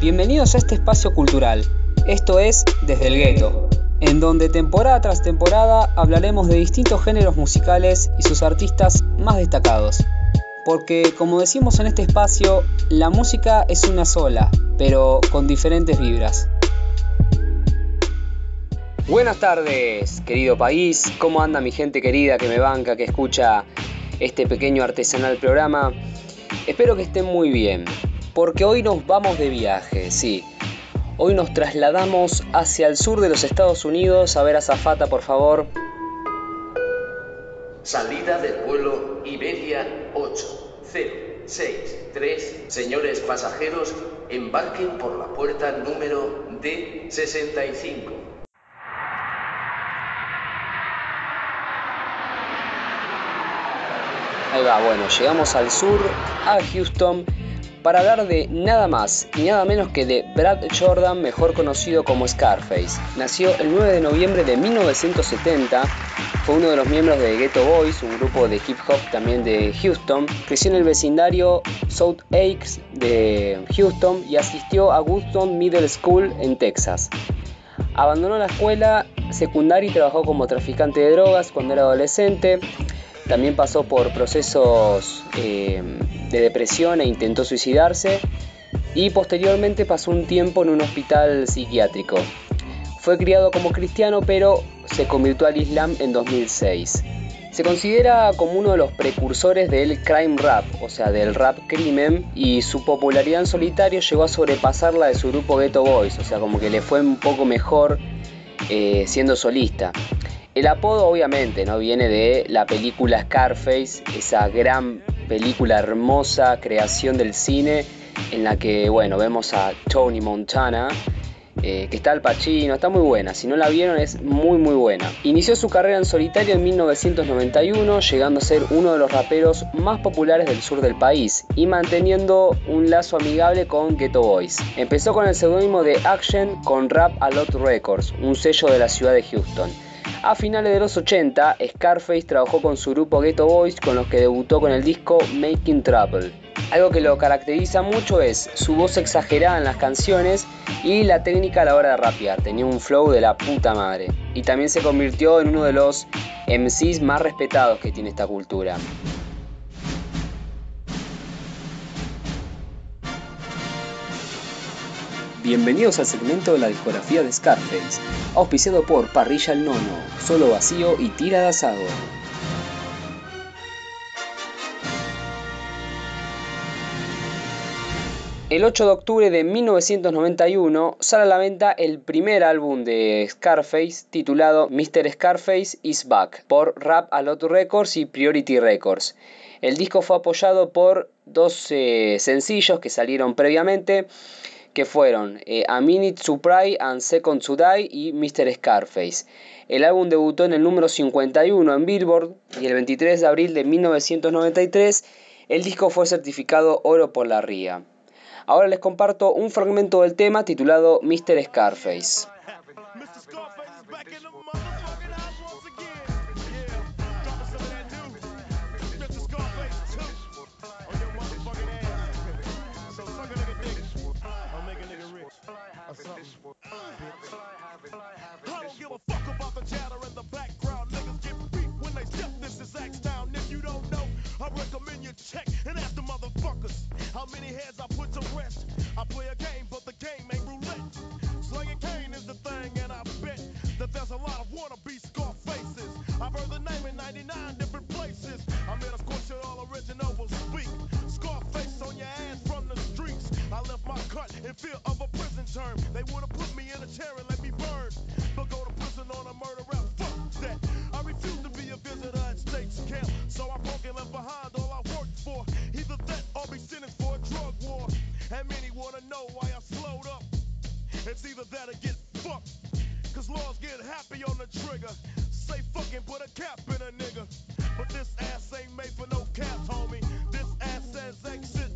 Bienvenidos a este espacio cultural. Esto es Desde el Gueto, en donde temporada tras temporada hablaremos de distintos géneros musicales y sus artistas más destacados. Porque, como decimos en este espacio, la música es una sola, pero con diferentes vibras. Buenas tardes, querido país. ¿Cómo anda mi gente querida que me banca, que escucha este pequeño artesanal programa? Espero que estén muy bien porque hoy nos vamos de viaje, sí. Hoy nos trasladamos hacia el sur de los Estados Unidos. A ver, a Zafata, por favor. Salida del vuelo Iberia 8063. Señores pasajeros, embarquen por la puerta número D65. Ahí va, bueno, llegamos al sur, a Houston para hablar de nada más y nada menos que de Brad Jordan, mejor conocido como Scarface. Nació el 9 de noviembre de 1970, fue uno de los miembros de Ghetto Boys, un grupo de hip hop también de Houston. Creció en el vecindario South Oaks de Houston y asistió a Woodson Middle School en Texas. Abandonó la escuela secundaria y trabajó como traficante de drogas cuando era adolescente. También pasó por procesos eh, de depresión e intentó suicidarse y posteriormente pasó un tiempo en un hospital psiquiátrico. Fue criado como cristiano pero se convirtió al Islam en 2006. Se considera como uno de los precursores del crime rap, o sea, del rap crimen, y su popularidad en solitario llegó a sobrepasar la de su grupo Ghetto Boys, o sea, como que le fue un poco mejor eh, siendo solista. El apodo obviamente no viene de la película Scarface, esa gran película hermosa, creación del cine, en la que bueno, vemos a Tony Montana, eh, que está al Pacino, está muy buena, si no la vieron es muy muy buena. Inició su carrera en solitario en 1991, llegando a ser uno de los raperos más populares del sur del país y manteniendo un lazo amigable con Ghetto Boys. Empezó con el seudónimo de Action con Rap A Lot Records, un sello de la ciudad de Houston. A finales de los 80, Scarface trabajó con su grupo Ghetto Boys con los que debutó con el disco Making Trouble. Algo que lo caracteriza mucho es su voz exagerada en las canciones y la técnica a la hora de rapear. Tenía un flow de la puta madre. Y también se convirtió en uno de los MCs más respetados que tiene esta cultura. Bienvenidos al segmento de la discografía de Scarface, auspiciado por Parrilla el Nono, Solo Vacío y Tira de Asado. El 8 de octubre de 1991 sale a la venta el primer álbum de Scarface titulado Mr. Scarface is Back por Rap A Lot Records y Priority Records. El disco fue apoyado por dos eh, sencillos que salieron previamente que fueron eh, A Minute Pray and Second to y Mr. Scarface. El álbum debutó en el número 51 en Billboard y el 23 de abril de 1993 el disco fue certificado oro por la RIA. Ahora les comparto un fragmento del tema titulado Mr. Scarface. know why I slowed up. It's either that or get fucked. Cause laws get happy on the trigger. Say fucking put a cap in a nigga. But this ass ain't made for no cap, homie. This ass says exit.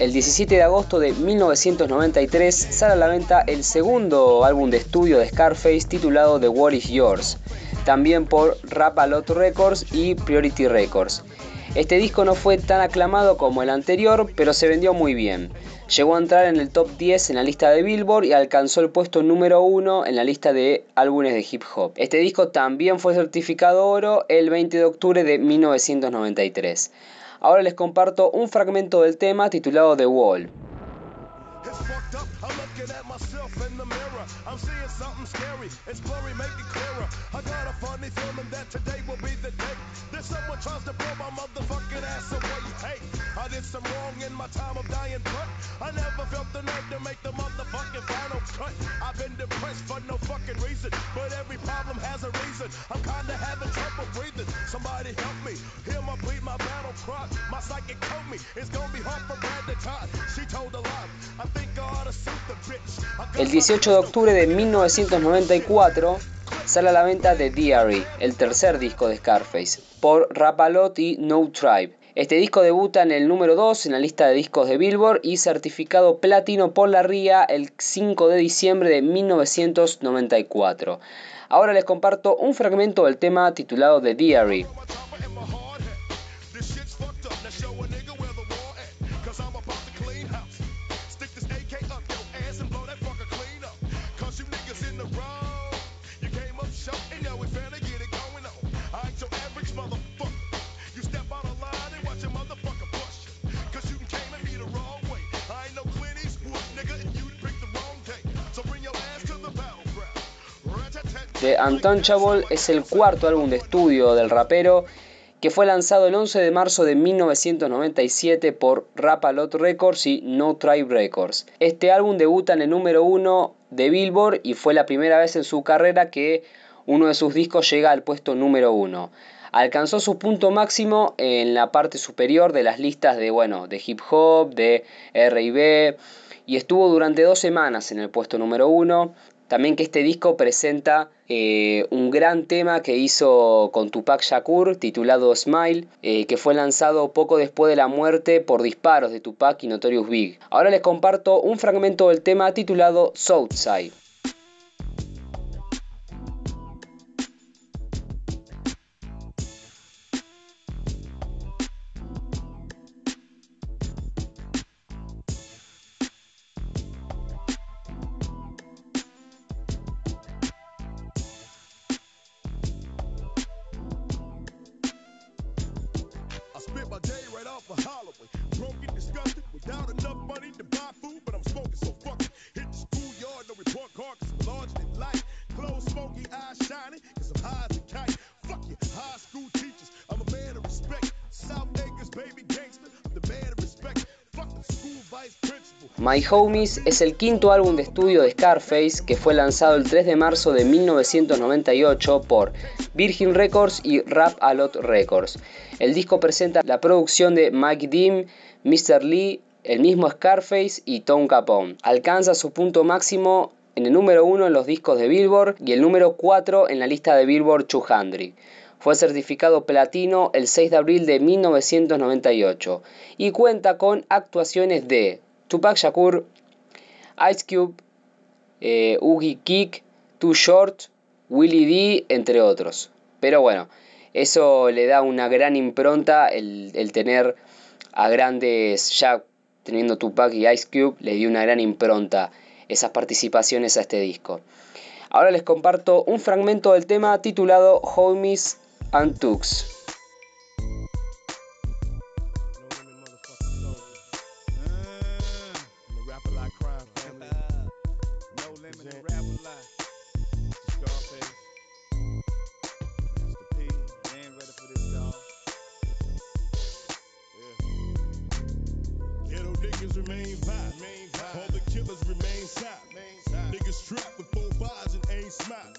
El 17 de agosto de 1993 sale a la venta el segundo álbum de estudio de Scarface titulado The War Is Yours, también por Rap A Lot Records y Priority Records. Este disco no fue tan aclamado como el anterior, pero se vendió muy bien. Llegó a entrar en el top 10 en la lista de Billboard y alcanzó el puesto número 1 en la lista de álbumes de hip hop. Este disco también fue certificado oro el 20 de octubre de 1993. Ahora les comparto un fragmento del tema titulado The Wall. I did some wrong in my time of dying, but I never felt the nerve to make the motherfucking final cut. I've been depressed for no fucking reason, but every problem has a reason. I'm kinda having trouble breathing. Somebody help me. Hear my bleed, my battle cry. My psychic told me it's gonna be hard for Brad to tie. She told a lie. I think I ought to suit the bitch. El 18 de octubre de 1994 sale a la venta The Diary, el tercer disco de Scarface, por Rapalot y No Tribe. Este disco debuta en el número 2 en la lista de discos de Billboard y certificado platino por la RIA el 5 de diciembre de 1994. Ahora les comparto un fragmento del tema titulado The Diary. The Untouchable es el cuarto álbum de estudio del rapero que fue lanzado el 11 de marzo de 1997 por Rapalot Records y No Tribe Records. Este álbum debuta en el número uno de Billboard y fue la primera vez en su carrera que uno de sus discos llega al puesto número uno. Alcanzó su punto máximo en la parte superior de las listas de, bueno, de hip hop, de R&B y estuvo durante dos semanas en el puesto número uno. También que este disco presenta eh, un gran tema que hizo con Tupac Shakur titulado Smile, eh, que fue lanzado poco después de la muerte por disparos de Tupac y Notorious Big. Ahora les comparto un fragmento del tema titulado Southside. My Homies es el quinto álbum de estudio de Scarface que fue lanzado el 3 de marzo de 1998 por Virgin Records y Rap A Lot Records. El disco presenta la producción de Mike Dean, Mr. Lee, el mismo Scarface y Tom Capone. Alcanza su punto máximo en el número 1 en los discos de Billboard y el número 4 en la lista de Billboard 200. Fue certificado platino el 6 de abril de 1998 y cuenta con actuaciones de Tupac Shakur, Ice Cube, eh, Kick, Too Short, Willie D, entre otros. Pero bueno, eso le da una gran impronta el, el tener a grandes, ya teniendo Tupac y Ice Cube, le dio una gran impronta esas participaciones a este disco. Ahora les comparto un fragmento del tema titulado Homies and Tux. remain vibe. All the killers remain silent. Niggas trapped with four fives and ain't smart.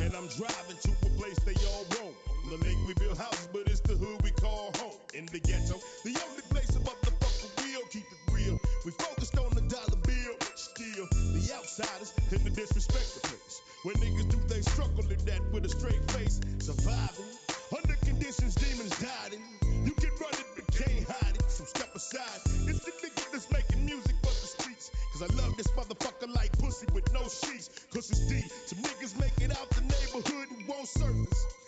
And I'm driving to a place they all won't. The lake we build houses, but it's the hood we call home. In the ghetto, the only place a motherfucker real keep it real. We focused on the dollar bill. Still, the outsiders and the disrespectful place. Where niggas do they struggle in that with a straight face. Survive Cause I love this motherfucker like pussy with no sheets. Cause it's D. Some niggas make it out the neighborhood and won't service.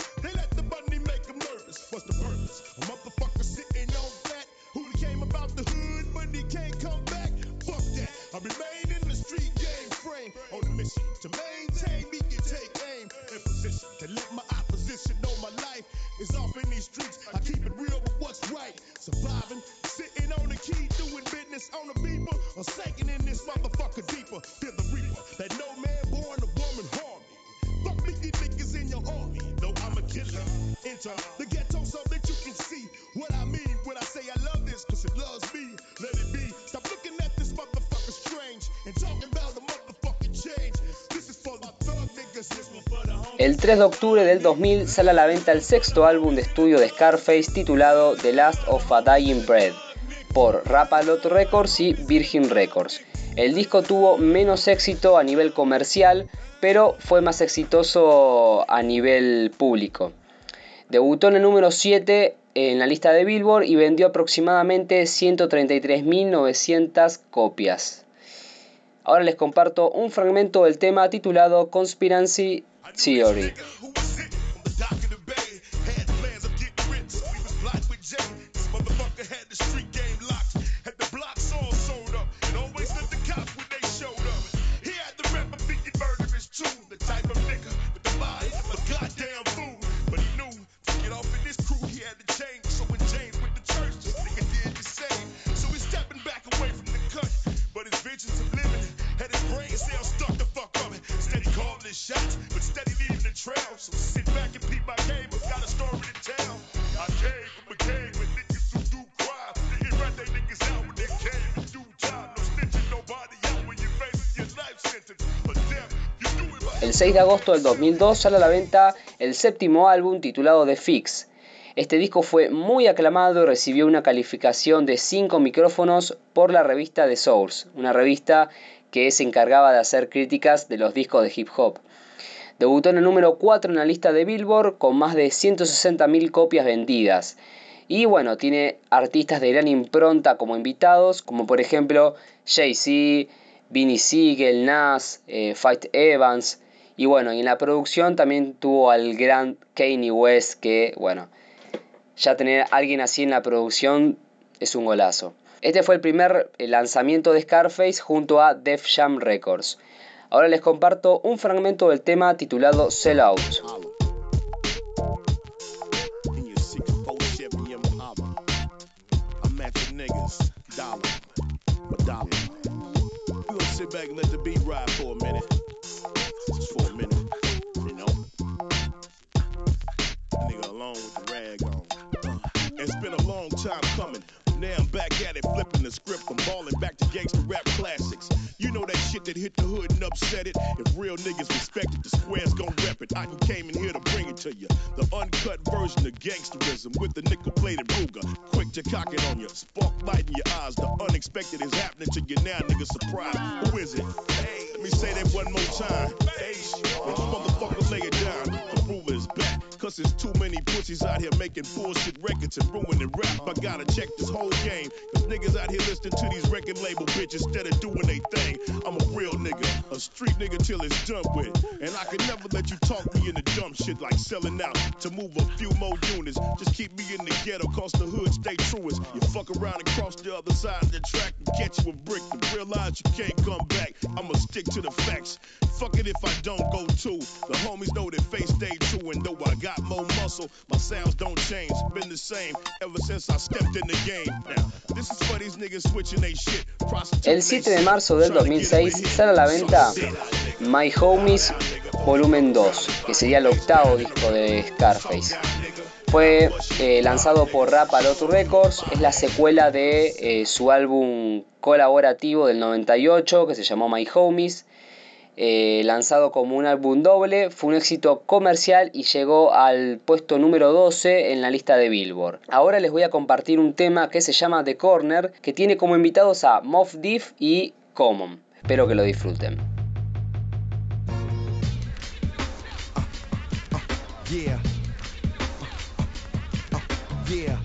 El 3 de octubre del 2000 sale a la venta el sexto álbum de estudio de Scarface titulado The Last of a Dying Breed por Rapalot Records y Virgin Records. El disco tuvo menos éxito a nivel comercial, pero fue más exitoso a nivel público. Debutó en el número 7 en la lista de Billboard y vendió aproximadamente 133.900 copias. Ahora les comparto un fragmento del tema titulado Conspiracy Theory. El 6 de agosto del 2002 sale a la venta el séptimo álbum titulado The Fix. Este disco fue muy aclamado y recibió una calificación de 5 micrófonos por la revista The Source, una revista que se encargaba de hacer críticas de los discos de hip hop. Debutó en el número 4 en la lista de Billboard con más de 160.000 copias vendidas. Y bueno, tiene artistas de gran impronta como invitados, como por ejemplo Jay-Z, Vinny Siegel, Nas, eh, Fight Evans. Y bueno, y en la producción también tuvo al gran Kanye West, que bueno, ya tener a alguien así en la producción es un golazo. Este fue el primer eh, lanzamiento de Scarface junto a Def Jam Records. Ahora les comparto un fragmento del tema titulado Sell Out. in your 64 Chevy Impala. I'm at the niggas, dollar, for dollar. We gonna sit back beat ride. Time coming. Now I'm back at it, flipping the script. I'm balling back to gangster rap classics. You know that shit that hit the hood and upset it. If real niggas respect it, the squares gon' rep it. I came in here to bring it to you. The uncut version of gangsterism with the nickel plated Ruger. Quick to cock it on you. Spark light in your eyes. The unexpected is happening to you now, nigga. Surprise. Who is it? Hey, let me say that one more Cause there's too many pussies out here making bullshit records and ruining rap. I gotta check this whole game. Cause niggas out here listening to these record label bitches instead of doing they thing. I'm a real nigga, a street nigga till it's done with. And I can never let you talk me into dumb shit like selling out to move a few more units. Just keep me in the ghetto, cause the hood stay truest. You fuck around and cross the other side of the track and catch you a brick to realize you can't come back. I'ma stick to the facts. Fuck it if I don't go too. The homies know that face stay true, and though I got more muscle, my sounds don't change. Been the same ever since I stepped in the game. Now, this is for these niggas switching they shit. El 7 de marzo del 2006 sale a la venta My Homies Volumen 2, que sería el octavo disco de Scarface. Fue eh, lanzado por Rapalot Records, es la secuela de eh, su álbum colaborativo del 98 que se llamó My Homies. Eh, lanzado como un álbum doble, fue un éxito comercial y llegó al puesto número 12 en la lista de Billboard. Ahora les voy a compartir un tema que se llama The Corner, que tiene como invitados a Moff Diff y Common. Espero que lo disfruten. Uh, uh, yeah.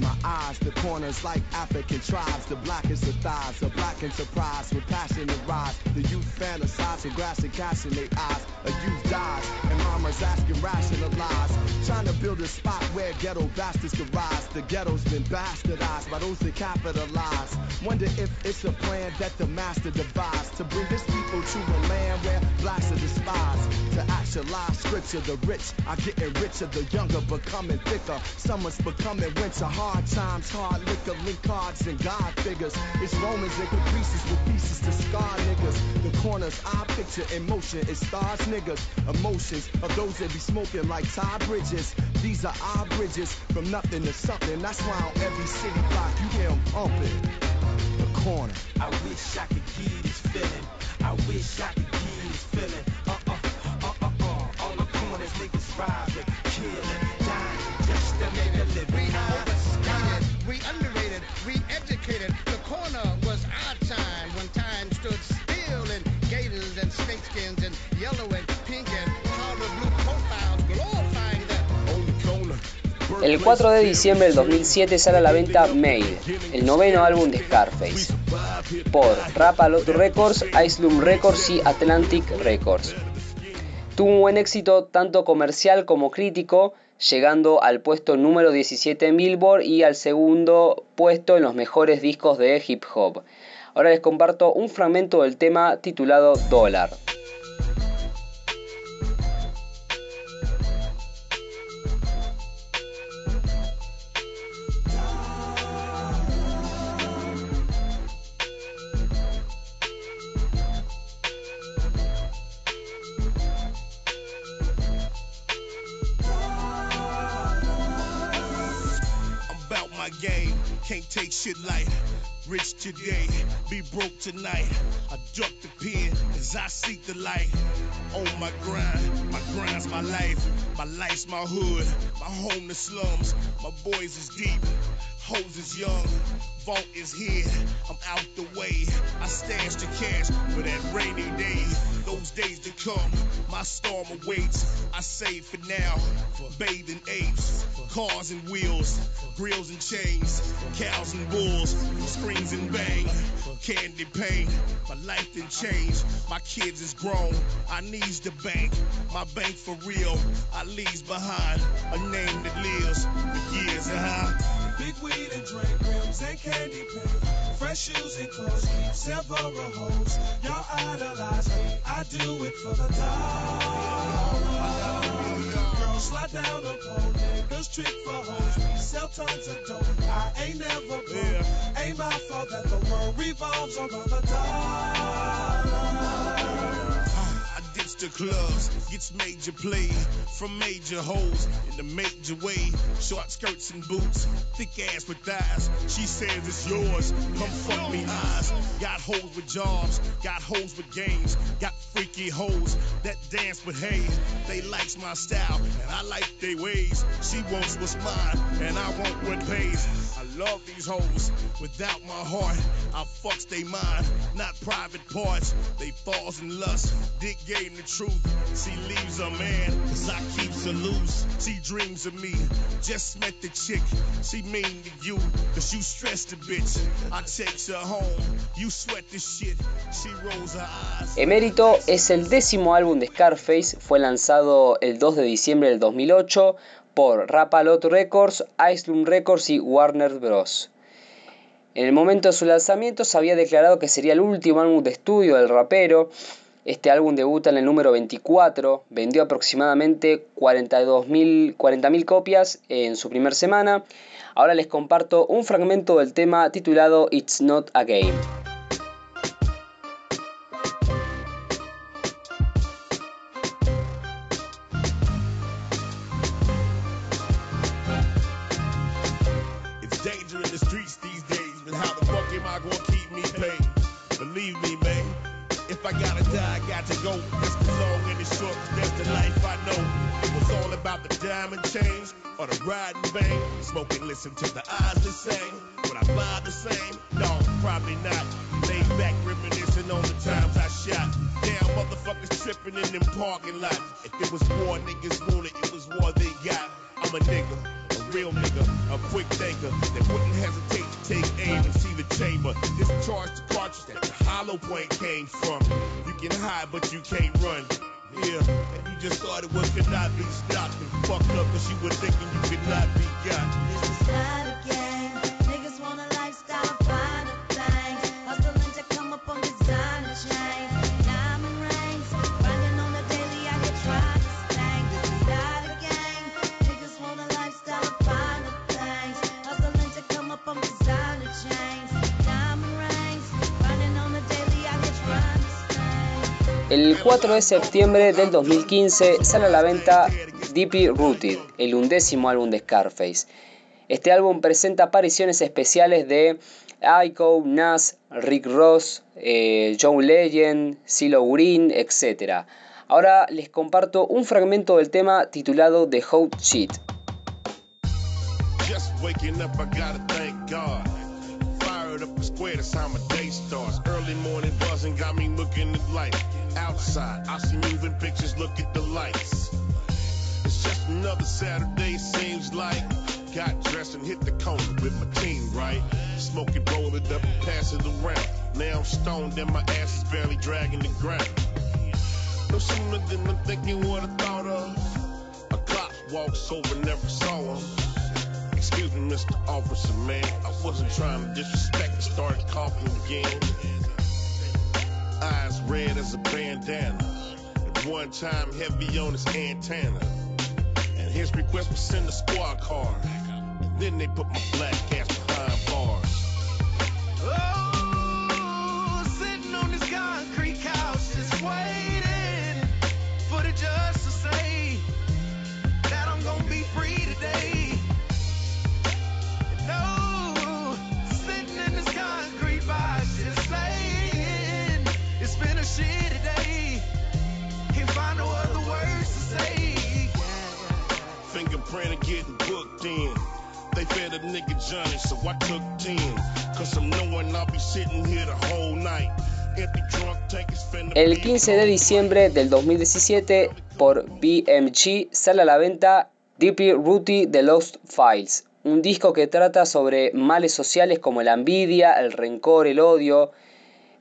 Rise. The corners like African tribes. The blackest of thighs. A black enterprise with passion to rise. The youth fantasize with grass and cash in their eyes. A youth dies and mama's asking rationalize. Trying to build a spot where ghetto bastards could rise. The ghetto's been bastardized by those that capitalize. Wonder if it's a plan that the master devised to bring his people to a land where blacks are despised. To scripture, the rich are getting richer, the younger becoming thicker. Summer's becoming winter, hard times, hard liquor, link cards and God figures. It's Romans and caprices with pieces to scar niggas. The corners I picture in motion is stars niggas. Emotions of those that be smoking like tie bridges. These are our bridges from nothing to something. That's why on every city block you hear them pumping. The corner. I wish I could get this feeling. I wish I could get this feeling. El 4 de diciembre del 2007 sale a la venta Made, el noveno álbum de Scarface, por Rapalot Records, Islum Records y Atlantic Records. Tuvo un buen éxito tanto comercial como crítico, llegando al puesto número 17 en Billboard y al segundo puesto en los mejores discos de hip hop. Ahora les comparto un fragmento del tema titulado Dollar. Can't take shit light. Rich today, be broke tonight. I duck the pen as I seek the light. On my grind, my grind's my life. My life's my hood, my home the slums. My boys is deep, hoes is young. Vault is here, I'm out the way. I stash the cash for that rainy day. Those days to come, my storm awaits. I save for now, for bathing apes, cars and wheels, grills and chains, cows and bulls, screams and bang, candy paint. My life didn't change, my kids is grown. I needs the bank, my bank for real. I leaves behind a name that lives for years, uh-huh. Big candy paint. Fresh shoes and clothes several hoes. Y'all idolize me, I do it for the dollar. Girls slide down the pole, niggas trick for hoes. We sell tons of dope. I ain't never broke. Ain't my fault that the world revolves around the dollar. I clubs, gets major play from major hoes in the major way. Short skirts and boots, thick ass with thighs. She says it's yours, come fuck me eyes. Got hoes with jobs, got hoes with games, got freaky hoes that dance with hay. They likes my style and I like they ways. She wants what's mine and I want what pays. I love these hoes without my heart. I fucks they mind, not private parts. They falls in lust, dick game the truth. She leaves a man, cause I keeps her loose. She dreams of me, just met the chick. She mean to you, cause you stress the bitch. I text her home, you sweat the shit. She rolls her eyes. Emérito es el décimo álbum de Scarface, fue lanzado el 2 de diciembre del 2008 por Rapalot Records, Islum Records y Warner Bros. En el momento de su lanzamiento se había declarado que sería el último álbum de estudio del rapero. Este álbum debuta en el número 24, vendió aproximadamente 42.000 40.000 copias en su primera semana. Ahora les comparto un fragmento del tema titulado It's Not a Game. Got to go. It's the long and the short, that's the life I know. It was all about the diamond chains or the riding vein. Smoking, listen to the eyes the same. Would I buy the same? No, probably not. Laid back, reminiscing on the times I shot. Damn, motherfuckers tripping in them parking lots. If it was war, niggas wanted, it was war they got. I'm a nigga, a real nigga, a quick thinker that wouldn't hesitate to take aim and see the chamber. Discharge the cartridge that the hollow point came from. But you can't run. Yeah, and you just started was could not be stopped and fucked up because you were thinking you could not be got. This is not a game. El 4 de septiembre del 2015 sale a la venta Deeply Rooted, el undécimo álbum de Scarface. Este álbum presenta apariciones especiales de Ico, Nas, Rick Ross, eh, John Legend, CeeLo Green, etc. Ahora les comparto un fragmento del tema titulado The Hot day starts. Early morning buzzing got me looking at life. Outside, I see moving pictures, look at the lights. It's just another Saturday, seems like. Got dressed and hit the corner with my team, right? Smoke it, roll it up, and pass it around. Now I'm stoned and my ass is barely dragging the ground. No sooner than I'm thinking what I thought of. A cop walks over, never saw him. Excuse me, Mr. Officer, man. I wasn't trying to disrespect and started coughing again. Eyes red as a bandana. At one time, heavy on his antenna. And his request was send a squad car. And then they put my black ass behind bars. Oh, getting booked in. They fed a nigga Johnny, so I took 10. Cause I'm knowing I'll be sitting here the whole night. El be 15 de diciembre del 2017 por BMG sale a la venta Deeply Rooted The Lost Files, un disco que trata sobre males sociales como la envidia, el rencor, el odio,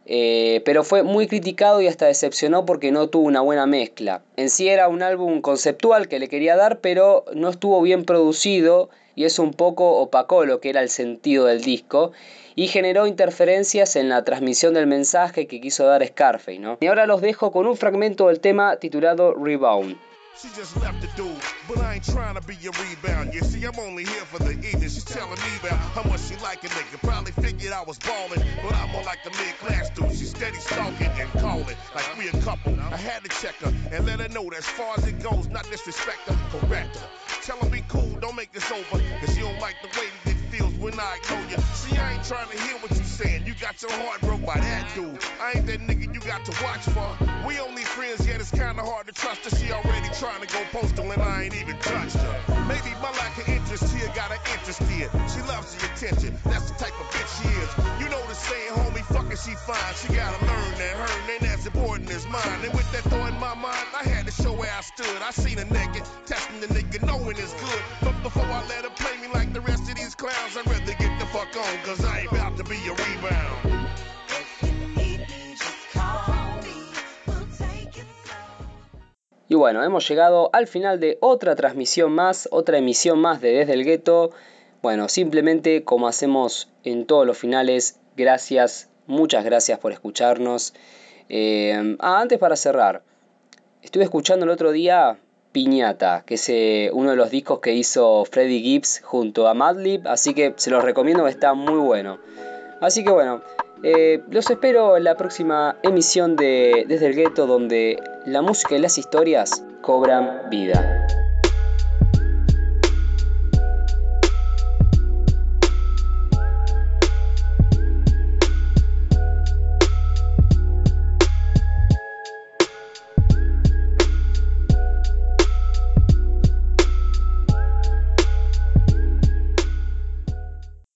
eh, pero fue muy criticado y hasta decepcionó porque no tuvo una buena mezcla. En sí era un álbum conceptual que le quería dar, pero no estuvo bien producido y eso un poco opacó lo que era el sentido del disco y generó interferencias en la transmisión del mensaje que quiso dar Scarface. ¿no? Y ahora los dejo con un fragmento del tema titulado Rebound. She just left the dude, but I ain't trying to be your rebound. You see, I'm only here for the evening. She's telling me about how much she like a nigga. Probably figured I was ballin', but I'm more like the mid-class dude. She's steady stalking and calling like we a couple. I had to check her and let her know that as far as it goes, not disrespect her, correct her. Tell her be cool, don't make this over, cause you don't like the way that it feels when I ignore you. See, I ain't trying to hear what you saying. You got your heart broke by that dude. I ain't that nigga you got to watch for. We only friends, yet it's kinda hard to trust her. She already trying to go postal and I ain't even touched her. Maybe my lack of interest here got her interested. She loves the attention, that's the type of bitch she is. You know the saying, homie, fucking she fine. She gotta learn that her ain't as important as mine. And with that thought in my mind, I had to show where I stood. I seen her naked, testing the nigga, knowing it's good. But before I let her play me like the rest of these clowns, I'd rather get Y bueno, hemos llegado al final de otra transmisión más, otra emisión más de Desde el Gueto. Bueno, simplemente como hacemos en todos los finales, gracias, muchas gracias por escucharnos. Eh, ah, antes para cerrar, estuve escuchando el otro día Piñata, que es eh, uno de los discos que hizo Freddie Gibbs junto a Madlib, así que se los recomiendo, está muy bueno. Así que bueno, eh, los espero en la próxima emisión de Desde el Gueto, donde la música y las historias cobran vida.